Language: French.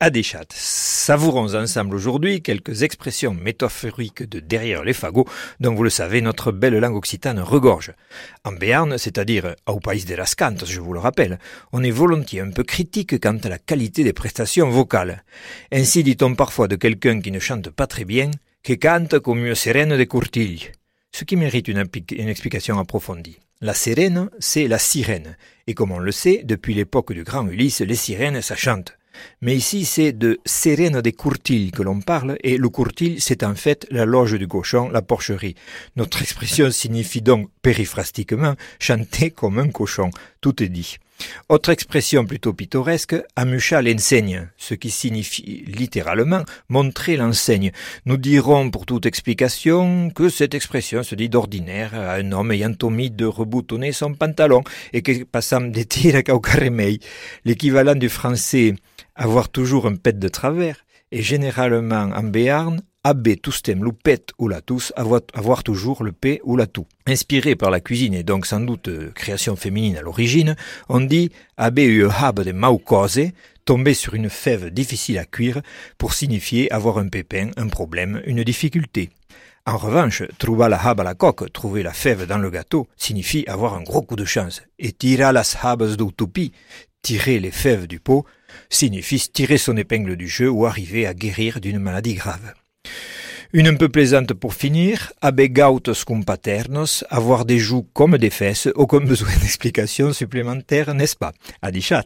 Adéchat. Savourons ensemble aujourd'hui quelques expressions métaphoriques de derrière les fagots dont vous le savez notre belle langue occitane regorge. En Béarn, c'est-à-dire au pays de las je vous le rappelle, on est volontiers un peu critique quant à la qualité des prestations vocales. Ainsi dit-on parfois de quelqu'un qui ne chante pas très bien, que cante comme mieux sereine des courtilles, ce qui mérite une, une explication approfondie. La sirène, c'est la sirène, et comme on le sait, depuis l'époque du grand Ulysse, les sirènes, ça chante. Mais ici, c'est de Sérène des Courtilles que l'on parle, et le courtil, c'est en fait la loge du cochon, la porcherie. Notre expression signifie donc périphrastiquement chanter comme un cochon. Tout est dit. Autre expression plutôt pittoresque, amucha l'enseigne, ce qui signifie littéralement montrer l'enseigne. Nous dirons pour toute explication que cette expression se dit d'ordinaire à un homme ayant omis de reboutonner son pantalon et que passant des tirs à L'équivalent du français avoir toujours un pet de travers et généralement en béarn, abe toustem loupet ou la tous, avoir, avoir toujours le p ou la tout. Inspiré par la cuisine et donc sans doute euh, création féminine à l'origine, on dit abe eu hab de maukose, tomber sur une fève difficile à cuire pour signifier avoir un pépin, un problème, une difficulté. En revanche, trouva la hab à la coque, trouver la fève dans le gâteau, signifie avoir un gros coup de chance. Et tira las habas d'utopi, tirer les fèves du pot, signifie tirer son épingle du jeu ou arriver à guérir d'une maladie grave. Une un peu plaisante pour finir, abegautos cum paternos, avoir des joues comme des fesses, aucun besoin d'explication supplémentaire, n'est-ce pas? Adichat